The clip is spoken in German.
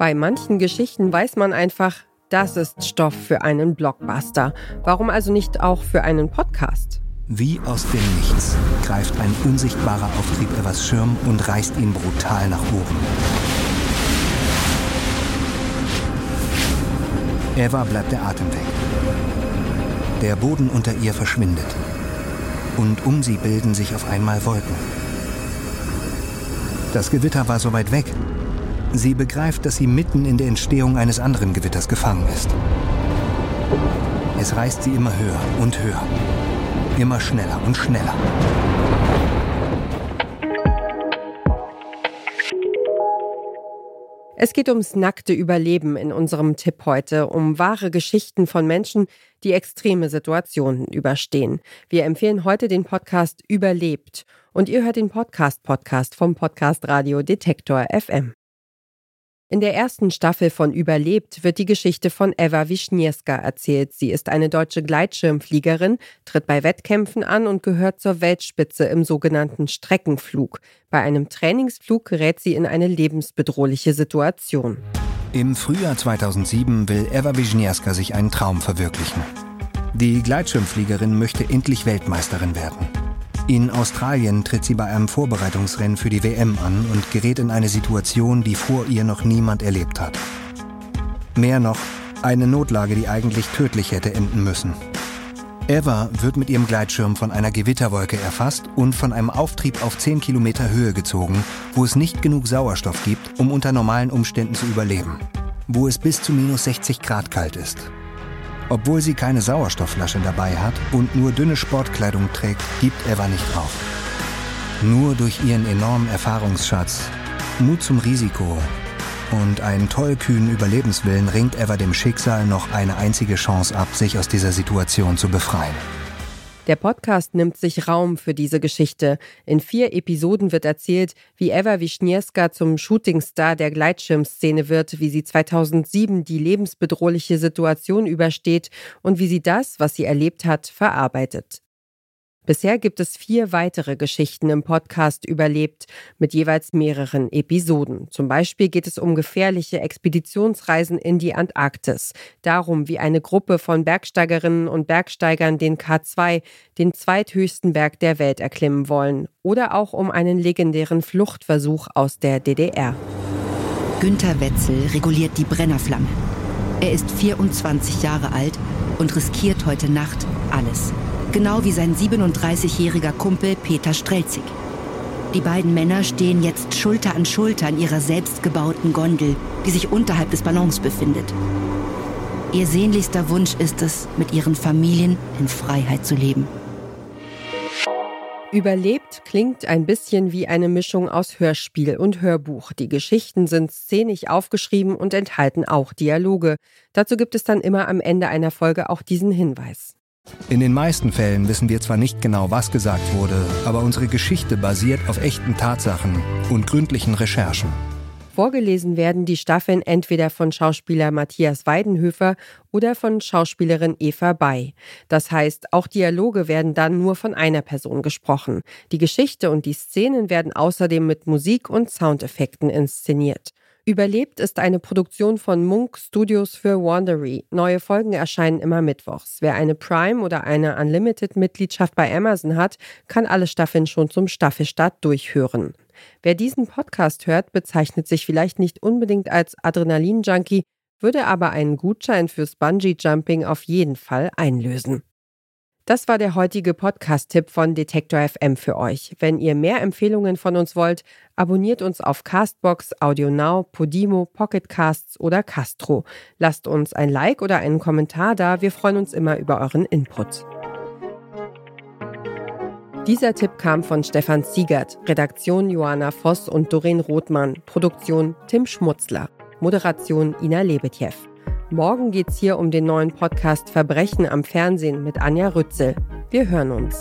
Bei manchen Geschichten weiß man einfach, das ist Stoff für einen Blockbuster. Warum also nicht auch für einen Podcast? Wie aus dem Nichts greift ein unsichtbarer Auftrieb Evers Schirm und reißt ihn brutal nach oben. Eva bleibt der Atem weg. Der Boden unter ihr verschwindet. Und um sie bilden sich auf einmal Wolken. Das Gewitter war so weit weg, Sie begreift, dass sie mitten in der Entstehung eines anderen Gewitters gefangen ist. Es reißt sie immer höher und höher. Immer schneller und schneller. Es geht ums nackte Überleben in unserem Tipp heute, um wahre Geschichten von Menschen, die extreme Situationen überstehen. Wir empfehlen heute den Podcast Überlebt und ihr hört den Podcast Podcast vom Podcast Radio Detektor FM. In der ersten Staffel von Überlebt wird die Geschichte von Eva Wischniewska erzählt. Sie ist eine deutsche Gleitschirmfliegerin, tritt bei Wettkämpfen an und gehört zur Weltspitze im sogenannten Streckenflug. Bei einem Trainingsflug gerät sie in eine lebensbedrohliche Situation. Im Frühjahr 2007 will Eva Wischniewska sich einen Traum verwirklichen. Die Gleitschirmfliegerin möchte endlich Weltmeisterin werden. In Australien tritt sie bei einem Vorbereitungsrennen für die WM an und gerät in eine Situation, die vor ihr noch niemand erlebt hat. Mehr noch, eine Notlage, die eigentlich tödlich hätte enden müssen. Eva wird mit ihrem Gleitschirm von einer Gewitterwolke erfasst und von einem Auftrieb auf 10 Kilometer Höhe gezogen, wo es nicht genug Sauerstoff gibt, um unter normalen Umständen zu überleben. Wo es bis zu minus 60 Grad kalt ist. Obwohl sie keine Sauerstoffflasche dabei hat und nur dünne Sportkleidung trägt, gibt Eva nicht auf. Nur durch ihren enormen Erfahrungsschatz, Mut zum Risiko und einen tollkühnen Überlebenswillen ringt Eva dem Schicksal noch eine einzige Chance ab, sich aus dieser Situation zu befreien. Der Podcast nimmt sich Raum für diese Geschichte. In vier Episoden wird erzählt, wie Eva Wischniewska zum Shootingstar der Gleitschirmszene wird, wie sie 2007 die lebensbedrohliche Situation übersteht und wie sie das, was sie erlebt hat, verarbeitet. Bisher gibt es vier weitere Geschichten im Podcast überlebt, mit jeweils mehreren Episoden. Zum Beispiel geht es um gefährliche Expeditionsreisen in die Antarktis, darum, wie eine Gruppe von Bergsteigerinnen und Bergsteigern den K2, den zweithöchsten Berg der Welt, erklimmen wollen, oder auch um einen legendären Fluchtversuch aus der DDR. Günter Wetzel reguliert die Brennerflamme. Er ist 24 Jahre alt und riskiert heute Nacht alles genau wie sein 37-jähriger Kumpel Peter Strelzig. Die beiden Männer stehen jetzt Schulter an Schulter in ihrer selbstgebauten Gondel, die sich unterhalb des Ballons befindet. Ihr sehnlichster Wunsch ist es, mit ihren Familien in Freiheit zu leben. Überlebt klingt ein bisschen wie eine Mischung aus Hörspiel und Hörbuch. Die Geschichten sind szenisch aufgeschrieben und enthalten auch Dialoge. Dazu gibt es dann immer am Ende einer Folge auch diesen Hinweis. In den meisten Fällen wissen wir zwar nicht genau, was gesagt wurde, aber unsere Geschichte basiert auf echten Tatsachen und gründlichen Recherchen. Vorgelesen werden die Staffeln entweder von Schauspieler Matthias Weidenhöfer oder von Schauspielerin Eva Bay. Das heißt, auch Dialoge werden dann nur von einer Person gesprochen. Die Geschichte und die Szenen werden außerdem mit Musik und Soundeffekten inszeniert. Überlebt ist eine Produktion von Munk Studios für Wandery. Neue Folgen erscheinen immer mittwochs. Wer eine Prime oder eine Unlimited-Mitgliedschaft bei Amazon hat, kann alle Staffeln schon zum Staffelstart durchhören. Wer diesen Podcast hört, bezeichnet sich vielleicht nicht unbedingt als Adrenalin-Junkie, würde aber einen Gutschein fürs Bungee-Jumping auf jeden Fall einlösen. Das war der heutige Podcast-Tipp von Detektor FM für euch. Wenn ihr mehr Empfehlungen von uns wollt, abonniert uns auf Castbox, AudioNow, Podimo, Pocketcasts oder Castro. Lasst uns ein Like oder einen Kommentar da. Wir freuen uns immer über euren Input. Dieser Tipp kam von Stefan Siegert, Redaktion Johanna Voss und Doreen Rothmann, Produktion Tim Schmutzler, Moderation Ina Lebetjew. Morgen geht's hier um den neuen Podcast Verbrechen am Fernsehen mit Anja Rützel. Wir hören uns.